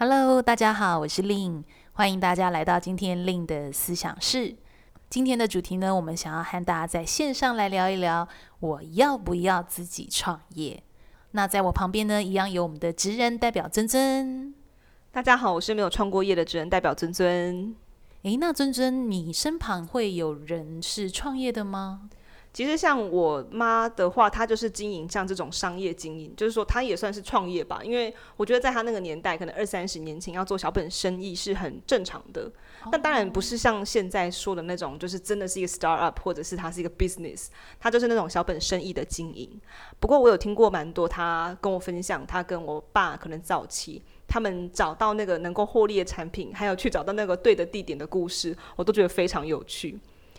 Hello，大家好，我是 Lin，欢迎大家来到今天 Lin 的思想室。今天的主题呢，我们想要和大家在线上来聊一聊，我要不要自己创业？那在我旁边呢，一样有我们的职人代表尊尊。大家好，我是没有创过业的职人代表尊尊。诶，那尊尊，你身旁会有人是创业的吗？其实像我妈的话，她就是经营像这种商业经营，就是说她也算是创业吧。因为我觉得在她那个年代，可能二三十年前要做小本生意是很正常的。但当然不是像现在说的那种，就是真的是一个 start up，或者是它是一个 business，它就是那种小本生意的经营。不过我有听过蛮多，她跟我分享，她跟我爸可能早期他们找到那个能够获利的产品，还有去找到那个对的地点的故事，我都觉得非常有趣。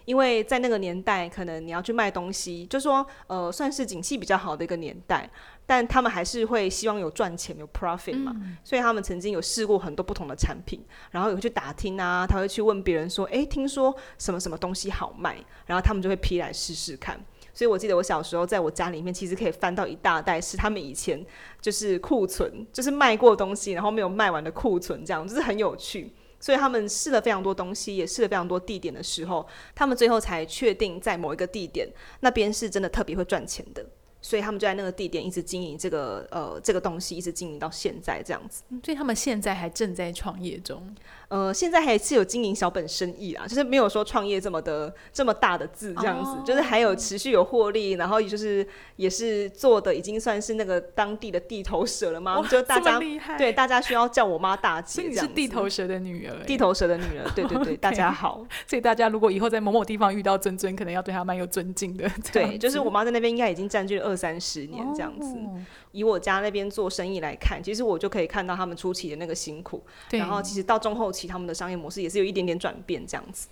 因为在那个年代，可能你要去卖东西，就说呃，算是景气比较好的一个年代，但他们还是会希望有赚钱，有 profit 嘛，嗯、所以他们曾经有试过很多不同的产品，然后有去打听啊，他会去问别人说，诶，听说什么什么东西好卖，然后他们就会批来试试看。所以我记得我小时候在我家里面，其实可以翻到一大袋是他们以前就是库存，就是卖过东西，然后没有卖完的库存，这样就是很有趣。所以他们试了非常多东西，也试了非常多地点的时候，他们最后才确定在某一个地点那边是真的特别会赚钱的。所以他们就在那个地点一直经营这个呃这个东西，一直经营到现在这样子。所以他们现在还正在创业中。呃，现在还是有经营小本生意啊，就是没有说创业这么的这么大的字这样子，哦、就是还有持续有获利，然后也就是也是做的已经算是那个当地的地头蛇了吗？就大家对大家需要叫我妈大姐这样子。你是地头蛇的女儿，地头蛇的女儿，对对对，大家好。所以大家如果以后在某某地方遇到尊尊，可能要对她蛮有尊敬的。对，就是我妈在那边应该已经占据了二三十年这样子，哦、以我家那边做生意来看，其实我就可以看到他们初期的那个辛苦，对然后其实到中后期他们的商业模式也是有一点点转变这样子。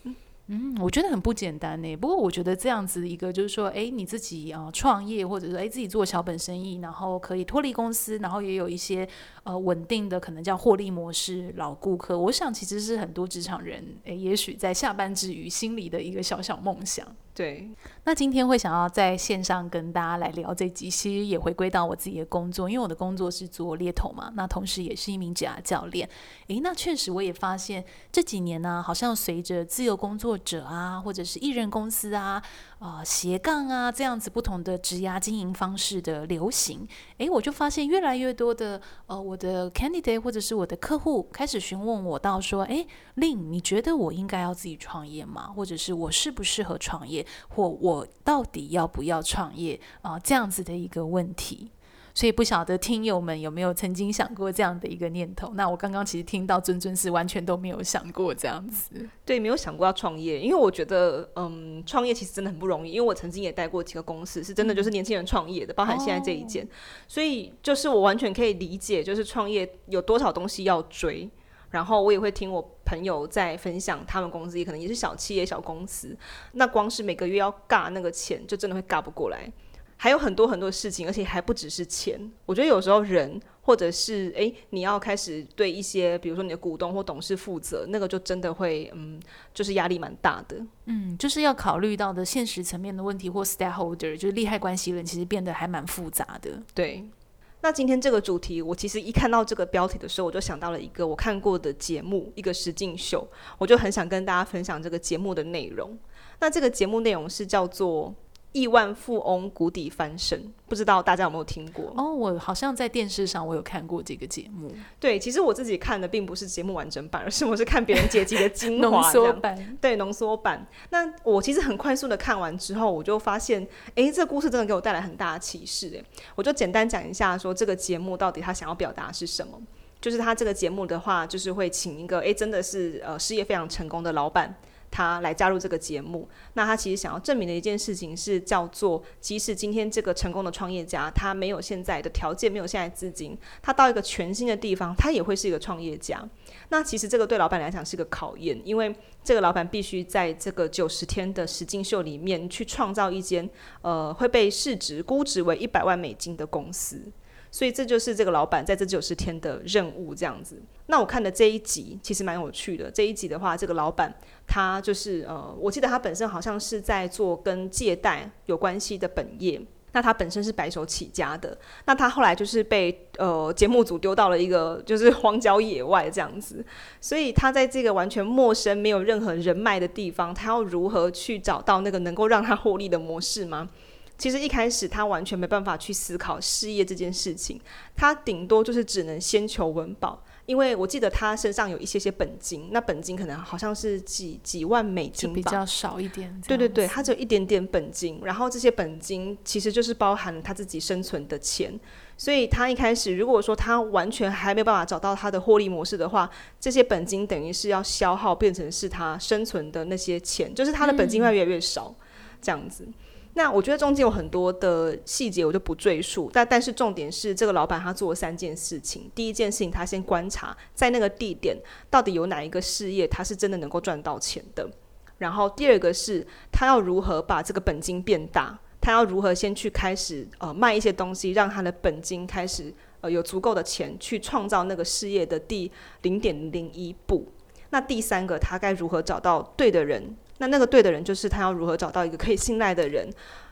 嗯，我觉得很不简单呢。不过我觉得这样子一个就是说，哎，你自己啊、呃、创业，或者说哎自己做小本生意，然后可以脱离公司，然后也有一些呃稳定的可能叫获利模式、老顾客。我想其实是很多职场人哎，也许在下班之余心里的一个小小梦想。对，那今天会想要在线上跟大家来聊这集，其实也回归到我自己的工作，因为我的工作是做猎头嘛，那同时也是一名职涯教练。诶，那确实我也发现这几年呢，好像随着自由工作者啊，或者是艺人公司啊。啊、斜杠啊，这样子不同的职涯经营方式的流行，诶，我就发现越来越多的呃，我的 candidate 或者是我的客户开始询问我到说，诶令你觉得我应该要自己创业吗？或者是我适不适合创业，或我到底要不要创业啊、这样子的一个问题。所以不晓得听友们有没有曾经想过这样的一个念头？那我刚刚其实听到尊尊是完全都没有想过这样子。对，没有想过要创业，因为我觉得，嗯，创业其实真的很不容易。因为我曾经也带过几个公司，是真的就是年轻人创业的，包含现在这一件。哦、所以就是我完全可以理解，就是创业有多少东西要追。然后我也会听我朋友在分享，他们公司也可能也是小企业、小公司，那光是每个月要尬那个钱，就真的会尬不过来。还有很多很多事情，而且还不只是钱。我觉得有时候人，或者是诶，你要开始对一些，比如说你的股东或董事负责，那个就真的会，嗯，就是压力蛮大的。嗯，就是要考虑到的现实层面的问题，或 stakeholder，就是利害关系人，其实变得还蛮复杂的。对。那今天这个主题，我其实一看到这个标题的时候，我就想到了一个我看过的节目，一个实境秀，我就很想跟大家分享这个节目的内容。那这个节目内容是叫做。亿万富翁谷底翻身，不知道大家有没有听过？哦，我好像在电视上我有看过这个节目。对，其实我自己看的并不是节目完整版，而是我是看别人剪辑的精华版。对，浓缩版。那我其实很快速的看完之后，我就发现，哎，这个故事真的给我带来很大的启示。哎，我就简单讲一下，说这个节目到底他想要表达是什么？就是他这个节目的话，就是会请一个，哎，真的是呃事业非常成功的老板。他来加入这个节目。那他其实想要证明的一件事情是，叫做即使今天这个成功的创业家，他没有现在的条件，没有现在资金，他到一个全新的地方，他也会是一个创业家。那其实这个对老板来讲是个考验，因为这个老板必须在这个九十天的实境秀里面去创造一间呃会被市值估值为一百万美金的公司。所以这就是这个老板在这九十天的任务，这样子。那我看的这一集其实蛮有趣的。这一集的话，这个老板他就是呃，我记得他本身好像是在做跟借贷有关系的本业。那他本身是白手起家的。那他后来就是被呃节目组丢到了一个就是荒郊野外这样子。所以他在这个完全陌生、没有任何人脉的地方，他要如何去找到那个能够让他获利的模式吗？其实一开始他完全没办法去思考事业这件事情，他顶多就是只能先求温饱。因为我记得他身上有一些些本金，那本金可能好像是几几万美金吧，比较少一点。对对对，他只有一点点本金，然后这些本金其实就是包含了他自己生存的钱。所以他一开始如果说他完全还没有办法找到他的获利模式的话，这些本金等于是要消耗变成是他生存的那些钱，就是他的本金会越来越少，嗯、这样子。那我觉得中间有很多的细节，我就不赘述。但但是重点是，这个老板他做了三件事情。第一件事情，他先观察在那个地点到底有哪一个事业，他是真的能够赚到钱的。然后第二个是，他要如何把这个本金变大？他要如何先去开始呃卖一些东西，让他的本金开始呃有足够的钱去创造那个事业的第零点零一步。那第三个，他该如何找到对的人？那那个对的人，就是他要如何找到一个可以信赖的人，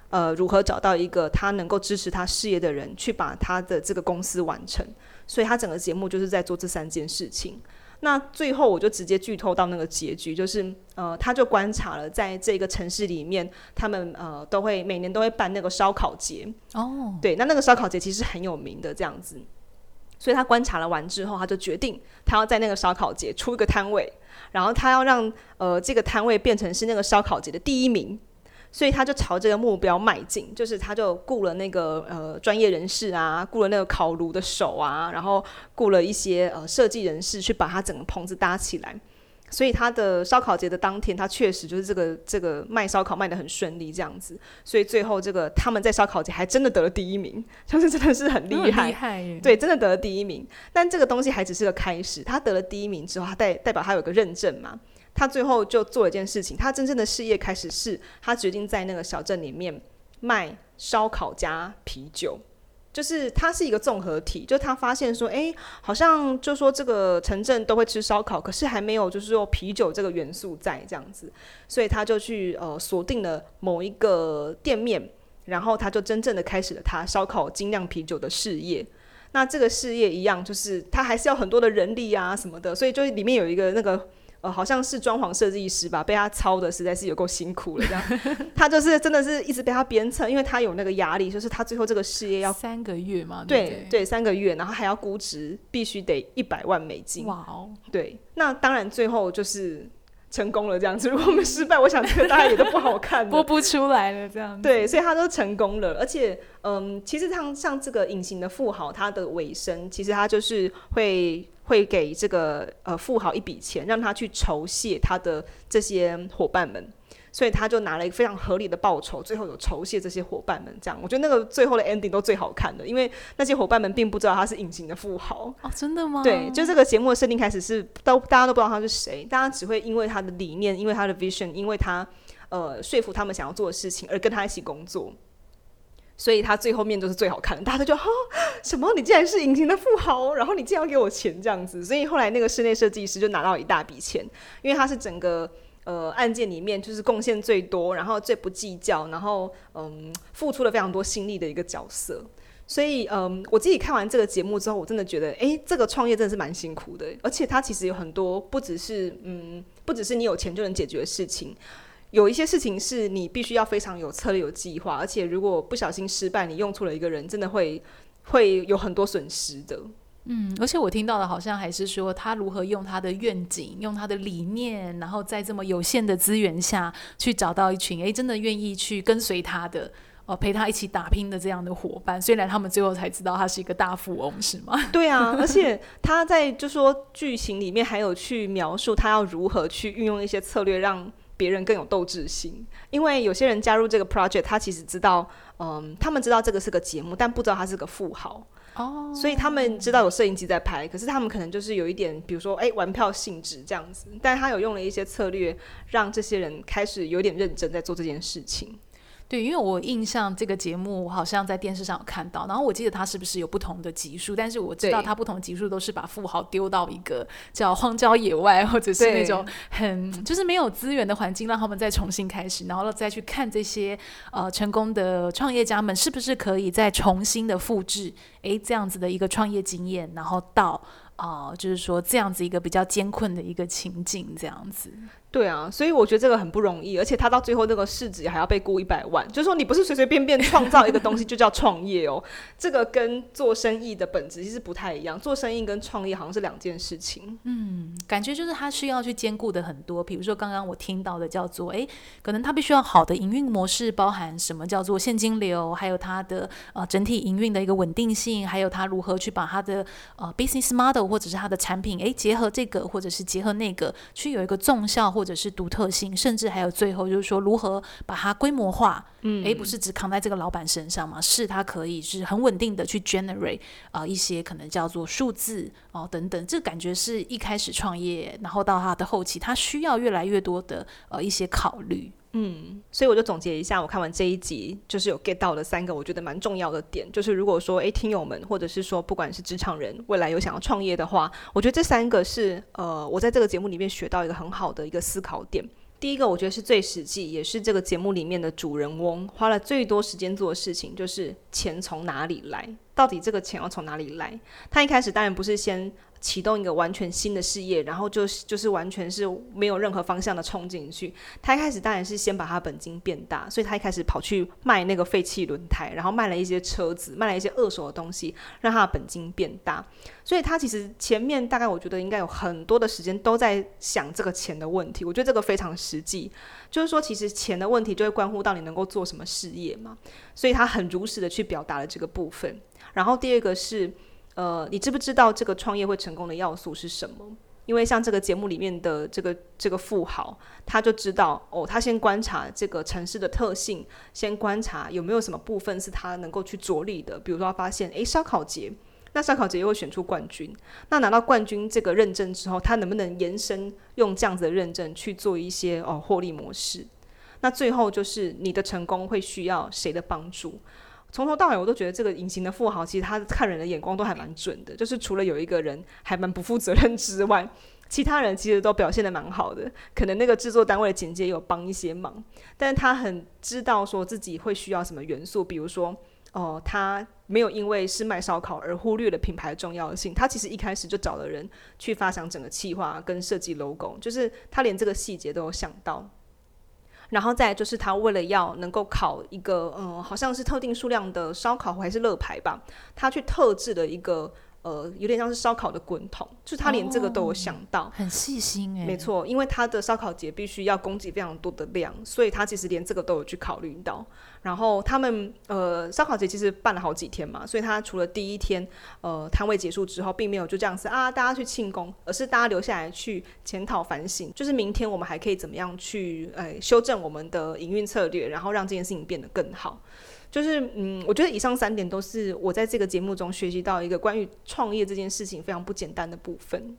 呃，如何找到一个他能够支持他事业的人，去把他的这个公司完成。所以他整个节目就是在做这三件事情。那最后我就直接剧透到那个结局，就是呃，他就观察了在这个城市里面，他们呃都会每年都会办那个烧烤节。哦，对，那那个烧烤节其实很有名的这样子。所以他观察了完之后，他就决定他要在那个烧烤节出一个摊位。然后他要让呃这个摊位变成是那个烧烤节的第一名，所以他就朝这个目标迈进，就是他就雇了那个呃专业人士啊，雇了那个烤炉的手啊，然后雇了一些呃设计人士去把他整个棚子搭起来。所以他的烧烤节的当天，他确实就是这个这个卖烧烤卖的很顺利这样子。所以最后这个他们在烧烤节还真的得了第一名，就是真的是很厉害，厉害，对，真的得了第一名。但这个东西还只是个开始，他得了第一名之后，他代代表他有个认证嘛。他最后就做了一件事情，他真正的事业开始是，他决定在那个小镇里面卖烧烤加啤酒。就是它是一个综合体，就他发现说，哎，好像就说这个城镇都会吃烧烤，可是还没有就是说啤酒这个元素在这样子，所以他就去呃锁定了某一个店面，然后他就真正的开始了他烧烤精酿啤酒的事业。那这个事业一样，就是他还是要很多的人力啊什么的，所以就里面有一个那个。呃，好像是装潢设计师吧，被他操的实在是有够辛苦了。这样，他就是真的是一直被他鞭策，因为他有那个压力，就是他最后这个事业要三个月嘛，对对，对，三个月，然后还要估值必须得一百万美金。哇哦，对，那当然最后就是成功了这样子。如果我们失败，我想这个大家也都不好看，播不出来了这样子。对，所以他都成功了，而且嗯，其实像像这个隐形的富豪，他的尾声其实他就是会。会给这个呃富豪一笔钱，让他去酬谢他的这些伙伴们，所以他就拿了一个非常合理的报酬，最后有酬谢这些伙伴们。这样，我觉得那个最后的 ending 都最好看的，因为那些伙伴们并不知道他是隐形的富豪。哦，真的吗？对，就这个节目的设定开始是都大家都不知道他是谁，大家只会因为他的理念，因为他的 vision，因为他呃说服他们想要做的事情而跟他一起工作。所以他最后面就是最好看的，大家都觉得哈什么？你竟然是隐形的富豪，然后你竟然要给我钱这样子。所以后来那个室内设计师就拿到一大笔钱，因为他是整个呃案件里面就是贡献最多，然后最不计较，然后嗯付出了非常多心力的一个角色。所以嗯我自己看完这个节目之后，我真的觉得诶，这个创业真的是蛮辛苦的，而且他其实有很多不只是嗯不只是你有钱就能解决的事情。有一些事情是你必须要非常有策略、有计划，而且如果不小心失败，你用错了一个人，真的会会有很多损失的。嗯，而且我听到的好像还是说，他如何用他的愿景、用他的理念，然后在这么有限的资源下去找到一群诶真的愿意去跟随他的哦，陪他一起打拼的这样的伙伴。虽然他们最后才知道他是一个大富翁，是吗？对啊，而且他在就说剧情里面还有去描述他要如何去运用一些策略让。别人更有斗志心。因为有些人加入这个 project，他其实知道，嗯，他们知道这个是个节目，但不知道他是个富豪。哦，所以他们知道有摄影机在拍，可是他们可能就是有一点，比如说，哎，玩票性质这样子。但他有用了一些策略，让这些人开始有点认真在做这件事情。对，因为我印象这个节目，我好像在电视上有看到，然后我记得它是不是有不同的集数，但是我知道它不同的集数都是把富豪丢到一个叫荒郊野外，或者是那种很就是没有资源的环境，让他们再重新开始，然后再去看这些呃成功的创业家们是不是可以再重新的复制，诶，这样子的一个创业经验，然后到啊、呃，就是说这样子一个比较艰困的一个情境，这样子。对啊，所以我觉得这个很不容易，而且他到最后那个市值还要被估一百万，就是说你不是随随便便创造一个东西就叫创业哦，这个跟做生意的本质其实不太一样，做生意跟创业好像是两件事情。嗯，感觉就是他需要去兼顾的很多，比如说刚刚我听到的叫做，诶，可能他必须要好的营运模式，包含什么叫做现金流，还有他的呃整体营运的一个稳定性，还有他如何去把他的呃 business model 或者是他的产品，诶，结合这个或者是结合那个，去有一个纵效或或者是独特性，甚至还有最后就是说如何把它规模化，嗯，诶，不是只扛在这个老板身上嘛？是它可以是很稳定的去 generate 啊、呃、一些可能叫做数字哦等等，这感觉是一开始创业，然后到它的后期，它需要越来越多的呃一些考虑。嗯，所以我就总结一下，我看完这一集，就是有 get 到的三个我觉得蛮重要的点，就是如果说诶，听友们或者是说不管是职场人，未来有想要创业的话，我觉得这三个是呃，我在这个节目里面学到一个很好的一个思考点。第一个，我觉得是最实际，也是这个节目里面的主人翁花了最多时间做的事情，就是钱从哪里来？到底这个钱要从哪里来？他一开始当然不是先。启动一个完全新的事业，然后就是就是完全是没有任何方向的冲进去。他一开始当然是先把他本金变大，所以他一开始跑去卖那个废弃轮胎，然后卖了一些车子，卖了一些二手的东西，让他的本金变大。所以他其实前面大概我觉得应该有很多的时间都在想这个钱的问题。我觉得这个非常实际，就是说其实钱的问题就会关乎到你能够做什么事业嘛。所以他很如实的去表达了这个部分。然后第二个是。呃，你知不知道这个创业会成功的要素是什么？因为像这个节目里面的这个这个富豪，他就知道哦，他先观察这个城市的特性，先观察有没有什么部分是他能够去着力的。比如说，他发现诶，烧烤节，那烧烤节又会选出冠军，那拿到冠军这个认证之后，他能不能延伸用这样子的认证去做一些哦获利模式？那最后就是你的成功会需要谁的帮助？从头到尾，我都觉得这个隐形的富豪，其实他看人的眼光都还蛮准的。就是除了有一个人还蛮不负责任之外，其他人其实都表现得蛮好的。可能那个制作单位的剪接有帮一些忙，但是他很知道说自己会需要什么元素，比如说，哦、他没有因为是卖烧烤而忽略了品牌的重要性。他其实一开始就找了人去发想整个企划跟设计 logo，就是他连这个细节都有想到。然后再就是他为了要能够烤一个，嗯，好像是特定数量的烧烤还是乐牌吧，他去特制的一个。呃，有点像是烧烤的滚筒，就是他连这个都有想到，哦、很细心哎。没错，因为他的烧烤节必须要供给非常多的量，所以他其实连这个都有去考虑到。然后他们呃，烧烤节其实办了好几天嘛，所以他除了第一天呃摊位结束之后，并没有就这样子啊大家去庆功，而是大家留下来去检讨反省，就是明天我们还可以怎么样去呃修正我们的营运策略，然后让这件事情变得更好。就是嗯，我觉得以上三点都是我在这个节目中学习到一个关于创业这件事情非常不简单的部分。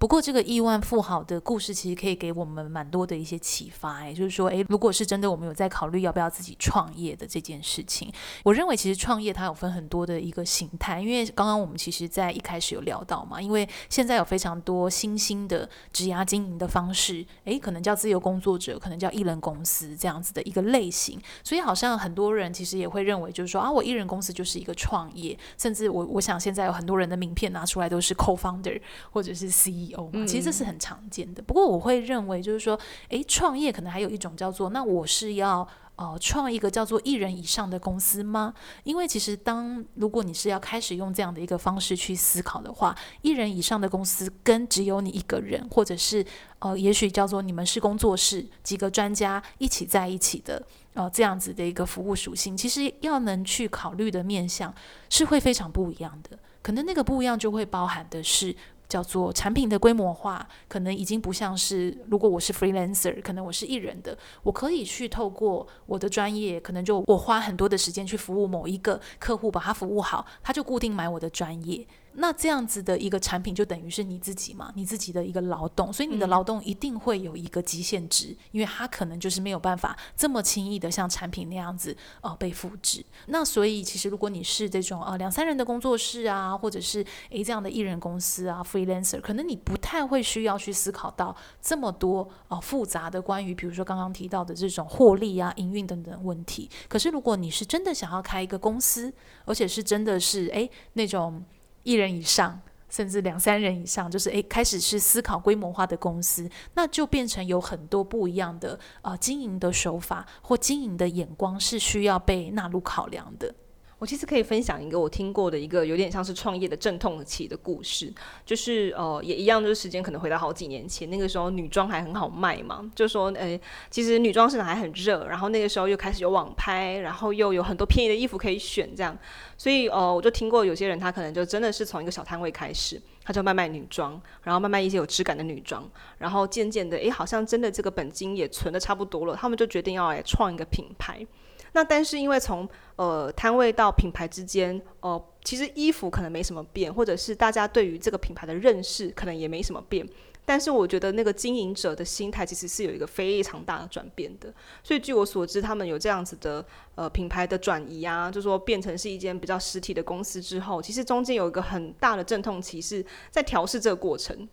不过，这个亿万富豪的故事其实可以给我们蛮多的一些启发，也就是说，诶，如果是真的，我们有在考虑要不要自己创业的这件事情，我认为其实创业它有分很多的一个形态，因为刚刚我们其实在一开始有聊到嘛，因为现在有非常多新兴的职涯经营的方式，诶，可能叫自由工作者，可能叫艺人公司这样子的一个类型，所以好像很多人其实也会认为，就是说啊，我艺人公司就是一个创业，甚至我我想现在有很多人的名片拿出来都是 co-founder 或者是 CEO。其实这是很常见的。不过我会认为，就是说，诶，创业可能还有一种叫做，那我是要呃创一个叫做一人以上的公司吗？因为其实当如果你是要开始用这样的一个方式去思考的话，一人以上的公司跟只有你一个人，或者是呃，也许叫做你们是工作室几个专家一起在一起的呃这样子的一个服务属性，其实要能去考虑的面向是会非常不一样的。可能那个不一样就会包含的是。叫做产品的规模化，可能已经不像是如果我是 freelancer，可能我是艺人的，我可以去透过我的专业，可能就我花很多的时间去服务某一个客户，把他服务好，他就固定买我的专业。那这样子的一个产品就等于是你自己嘛，你自己的一个劳动，所以你的劳动一定会有一个极限值，因为它可能就是没有办法这么轻易的像产品那样子呃被复制。那所以其实如果你是这种呃两三人的工作室啊，或者是诶这样的艺人公司啊，freelancer，可能你不太会需要去思考到这么多呃复杂的关于比如说刚刚提到的这种获利啊、营运等等问题。可是如果你是真的想要开一个公司，而且是真的是诶那种。一人以上，甚至两三人以上，就是诶，开始是思考规模化的公司，那就变成有很多不一样的呃经营的手法或经营的眼光是需要被纳入考量的。我其实可以分享一个我听过的一个有点像是创业的阵痛期的故事，就是呃也一样，就是时间可能回到好几年前，那个时候女装还很好卖嘛，就说诶，其实女装市场还很热，然后那个时候又开始有网拍，然后又有很多便宜的衣服可以选，这样，所以呃我就听过有些人他可能就真的是从一个小摊位开始，他就卖卖女装，然后卖卖一些有质感的女装，然后渐渐的诶，好像真的这个本金也存得差不多了，他们就决定要来创一个品牌。那但是因为从呃摊位到品牌之间，呃其实衣服可能没什么变，或者是大家对于这个品牌的认识可能也没什么变，但是我觉得那个经营者的心态其实是有一个非常大的转变的。所以据我所知，他们有这样子的呃品牌的转移啊，就说变成是一间比较实体的公司之后，其实中间有一个很大的阵痛期是在调试这个过程。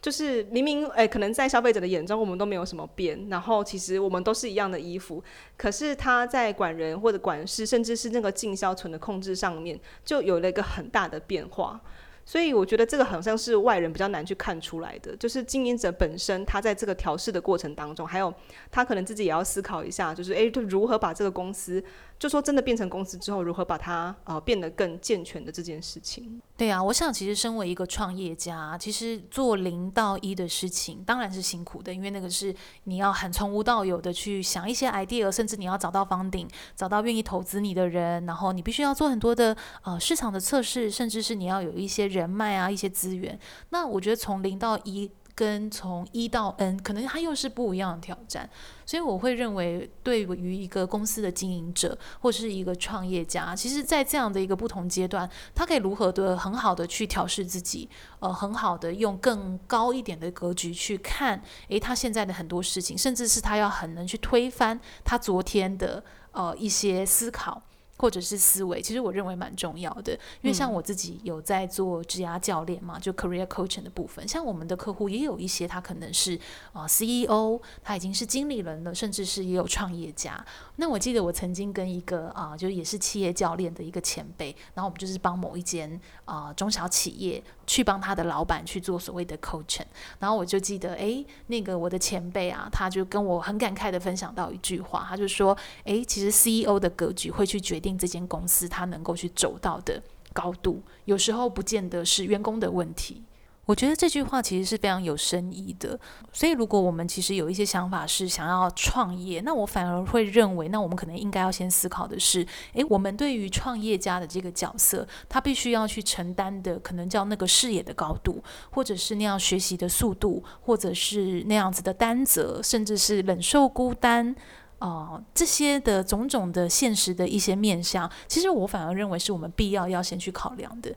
就是明明诶、可能在消费者的眼中，我们都没有什么变，然后其实我们都是一样的衣服，可是他在管人或者管事，甚至是那个进销存的控制上面，就有了一个很大的变化。所以我觉得这个好像是外人比较难去看出来的，就是经营者本身他在这个调试的过程当中，还有他可能自己也要思考一下，就是诶，就如何把这个公司。就说真的变成公司之后，如何把它呃变得更健全的这件事情。对啊，我想其实身为一个创业家，其实做零到一的事情当然是辛苦的，因为那个是你要很从无到有的去想一些 idea，甚至你要找到房顶找到愿意投资你的人，然后你必须要做很多的呃市场的测试，甚至是你要有一些人脉啊，一些资源。那我觉得从零到一。跟从一到 N，可能它又是不一样的挑战，所以我会认为，对于一个公司的经营者或是一个创业家，其实，在这样的一个不同阶段，他可以如何的很好的去调试自己，呃，很好的用更高一点的格局去看，诶，他现在的很多事情，甚至是他要很能去推翻他昨天的呃一些思考。或者是思维，其实我认为蛮重要的，因为像我自己有在做职涯教练嘛，就 career coaching 的部分。像我们的客户也有一些，他可能是啊、呃、CEO，他已经是经理人了，甚至是也有创业家。那我记得我曾经跟一个啊、呃，就也是企业教练的一个前辈，然后我们就是帮某一间啊、呃、中小企业去帮他的老板去做所谓的 coaching，然后我就记得，诶，那个我的前辈啊，他就跟我很感慨的分享到一句话，他就说，诶，其实 CEO 的格局会去决定。这间公司它能够去走到的高度，有时候不见得是员工的问题。我觉得这句话其实是非常有深意的。所以，如果我们其实有一些想法是想要创业，那我反而会认为，那我们可能应该要先思考的是：诶，我们对于创业家的这个角色，他必须要去承担的，可能叫那个视野的高度，或者是那样学习的速度，或者是那样子的担责，甚至是忍受孤单。哦、这些的种种的现实的一些面向，其实我反而认为是我们必要要先去考量的。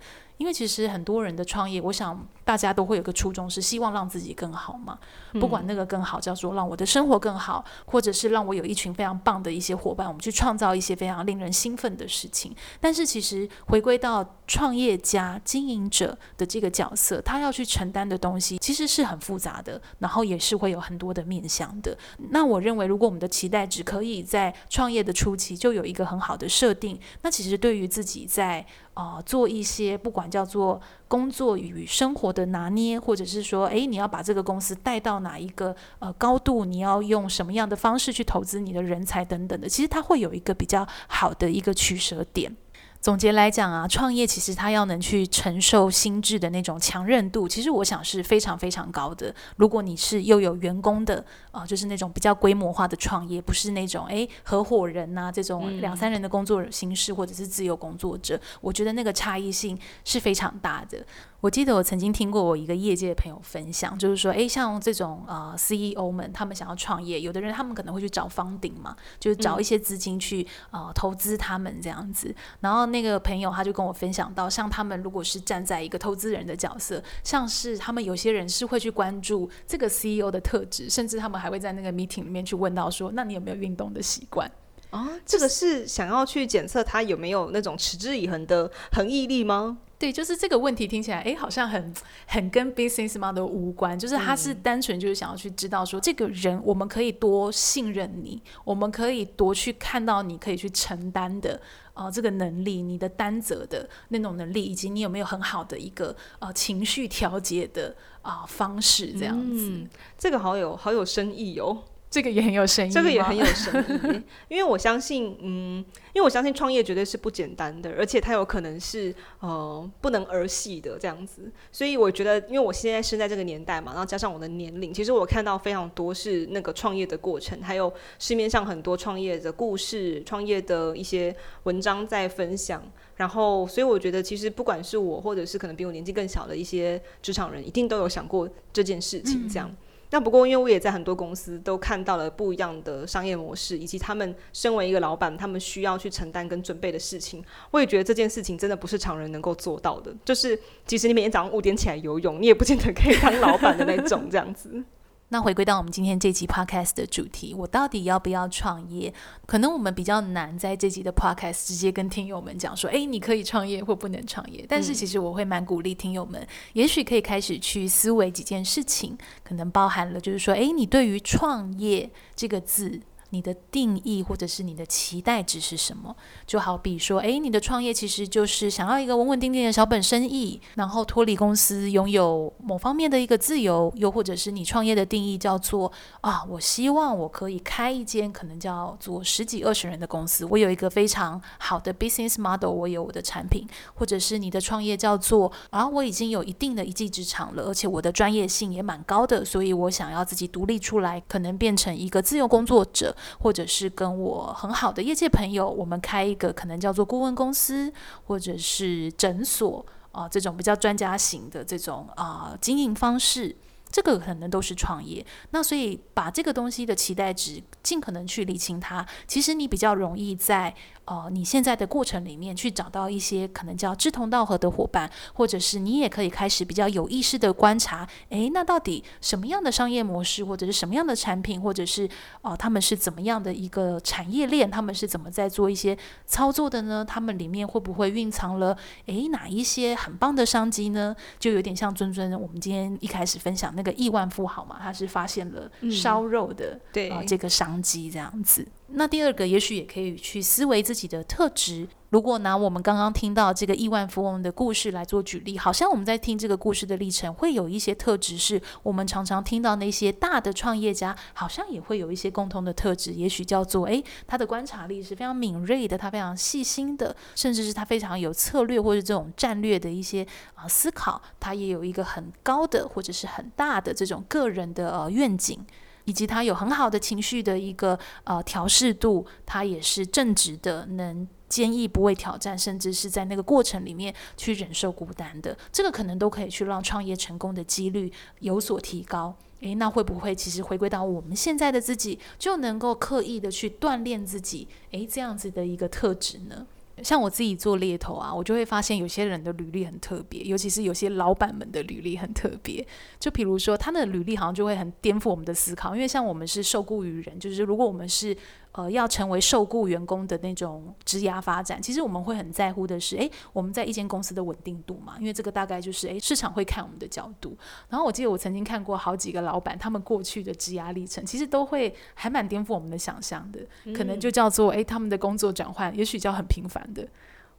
因为其实很多人的创业，我想大家都会有个初衷，是希望让自己更好嘛。不管那个更好叫做让我的生活更好，或者是让我有一群非常棒的一些伙伴，我们去创造一些非常令人兴奋的事情。但是其实回归到创业家、经营者的这个角色，他要去承担的东西其实是很复杂的，然后也是会有很多的面向的。那我认为，如果我们的期待只可以在创业的初期就有一个很好的设定，那其实对于自己在啊、啊，做一些不管叫做工作与生活的拿捏，或者是说，哎，你要把这个公司带到哪一个呃高度，你要用什么样的方式去投资你的人才等等的，其实它会有一个比较好的一个取舍点。总结来讲啊，创业其实它要能去承受心智的那种强韧度，其实我想是非常非常高的。如果你是又有员工的啊、呃，就是那种比较规模化的创业，不是那种诶合伙人呐、啊、这种两三人的工作形式，或者是自由工作者，我觉得那个差异性是非常大的。我记得我曾经听过我一个业界的朋友分享，就是说，诶，像这种呃 CEO 们，他们想要创业，有的人他们可能会去找 funding 嘛，就是找一些资金去、嗯、呃投资他们这样子。然后那个朋友他就跟我分享到，像他们如果是站在一个投资人的角色，像是他们有些人是会去关注这个 CEO 的特质，甚至他们还会在那个 meeting 里面去问到说，那你有没有运动的习惯？啊，这个是想要去检测他有没有那种持之以恒的恒毅力吗？对，就是这个问题听起来，哎，好像很很跟 business model 无关，就是他是单纯就是想要去知道说，这个人我们可以多信任你，我们可以多去看到你可以去承担的呃这个能力，你的担责的那种能力，以及你有没有很好的一个呃情绪调节的啊、呃、方式，这样子、嗯，这个好有好有深意哦。这个也很有深意，这个也很有深意，因为我相信，嗯，因为我相信创业绝对是不简单的，而且它有可能是呃不能儿戏的这样子，所以我觉得，因为我现在生在这个年代嘛，然后加上我的年龄，其实我看到非常多是那个创业的过程，还有市面上很多创业的故事、创业的一些文章在分享，然后所以我觉得，其实不管是我，或者是可能比我年纪更小的一些职场人，一定都有想过这件事情，这样。嗯那不过，因为我也在很多公司都看到了不一样的商业模式，以及他们身为一个老板，他们需要去承担跟准备的事情。我也觉得这件事情真的不是常人能够做到的。就是，即使你每天早上五点起来游泳，你也不见得可以当老板的那种这样子。那回归到我们今天这集 podcast 的主题，我到底要不要创业？可能我们比较难在这集的 podcast 直接跟听友们讲说，诶，你可以创业或不能创业。但是其实我会蛮鼓励听友们，也许可以开始去思维几件事情，可能包含了就是说，诶，你对于创业这个字。你的定义或者是你的期待值是什么？就好比说，诶，你的创业其实就是想要一个稳稳定定的小本生意，然后脱离公司，拥有某方面的一个自由，又或者是你创业的定义叫做啊，我希望我可以开一间可能叫做十几二十人的公司，我有一个非常好的 business model，我有我的产品，或者是你的创业叫做啊，我已经有一定的一技之长了，而且我的专业性也蛮高的，所以我想要自己独立出来，可能变成一个自由工作者。或者是跟我很好的业界朋友，我们开一个可能叫做顾问公司，或者是诊所啊，这种比较专家型的这种啊经营方式，这个可能都是创业。那所以把这个东西的期待值尽可能去理清它，其实你比较容易在。呃，你现在的过程里面去找到一些可能叫志同道合的伙伴，或者是你也可以开始比较有意识的观察，诶，那到底什么样的商业模式，或者是什么样的产品，或者是哦、呃，他们是怎么样的一个产业链，他们是怎么在做一些操作的呢？他们里面会不会蕴藏了诶哪一些很棒的商机呢？就有点像尊尊，我们今天一开始分享那个亿万富豪嘛，他是发现了烧肉的、嗯、对这个商机这样子。那第二个，也许也可以去思维自己的特质。如果拿我们刚刚听到这个亿万富翁的故事来做举例，好像我们在听这个故事的历程，会有一些特质是我们常常听到那些大的创业家，好像也会有一些共同的特质，也许叫做诶，他的观察力是非常敏锐的，他非常细心的，甚至是他非常有策略或者这种战略的一些啊思考，他也有一个很高的或者是很大的这种个人的呃愿景。以及他有很好的情绪的一个呃调适度，他也是正直的，能坚毅不畏挑战，甚至是在那个过程里面去忍受孤单的，这个可能都可以去让创业成功的几率有所提高。诶，那会不会其实回归到我们现在的自己，就能够刻意的去锻炼自己？诶，这样子的一个特质呢？像我自己做猎头啊，我就会发现有些人的履历很特别，尤其是有些老板们的履历很特别。就比如说，他的履历好像就会很颠覆我们的思考，因为像我们是受雇于人，就是如果我们是。呃，要成为受雇员工的那种职涯发展，其实我们会很在乎的是，诶，我们在一间公司的稳定度嘛，因为这个大概就是，诶，市场会看我们的角度。然后我记得我曾经看过好几个老板，他们过去的职涯历程，其实都会还蛮颠覆我们的想象的，可能就叫做，诶，他们的工作转换，也许叫很频繁的。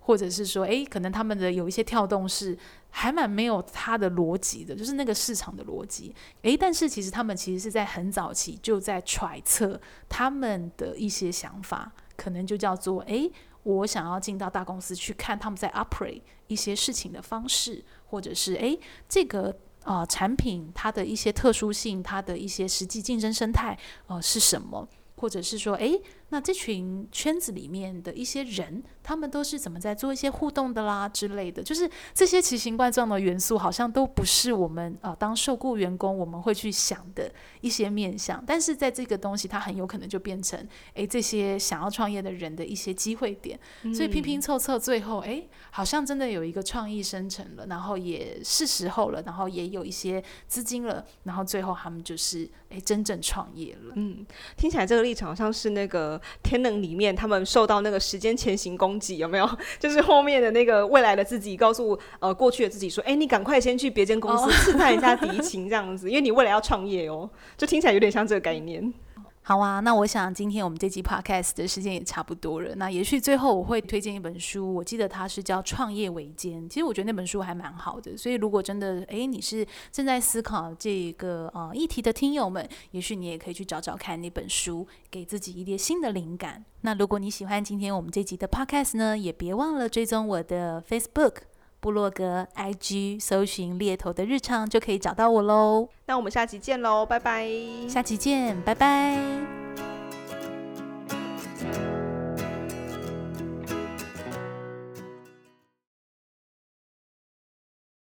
或者是说，诶，可能他们的有一些跳动是还蛮没有他的逻辑的，就是那个市场的逻辑。诶，但是其实他们其实是在很早期就在揣测他们的一些想法，可能就叫做，诶，我想要进到大公司去看他们在 operate 一些事情的方式，或者是，诶，这个啊、产品它的一些特殊性，它的一些实际竞争生态，呃，是什么？或者是说，诶。那这群圈子里面的一些人，他们都是怎么在做一些互动的啦之类的，就是这些奇形怪状的元素，好像都不是我们呃当受雇员工我们会去想的一些面向。但是在这个东西，它很有可能就变成诶这些想要创业的人的一些机会点。所以拼拼凑凑，最后诶好像真的有一个创意生成了，然后也是时候了，然后也有一些资金了，然后最后他们就是诶真正创业了。嗯，听起来这个立场好像是那个天能里面他们受到那个时间前行攻击，有没有？就是后面的那个未来的自己告诉呃过去的自己说：“哎，你赶快先去别间公司试探一下敌情，这样子，因为你未来要创业哦。”就听起来有点像这个概念。好啊，那我想今天我们这集 podcast 的时间也差不多了。那也许最后我会推荐一本书，我记得它是叫《创业维艰》。其实我觉得那本书还蛮好的，所以如果真的诶你是正在思考这个呃议题的听友们，也许你也可以去找找看那本书，给自己一点新的灵感。那如果你喜欢今天我们这集的 podcast 呢，也别忘了追踪我的 Facebook、部落格、IG，搜寻猎头的日常就可以找到我喽。那我们下期见喽，拜拜！下期见，拜拜。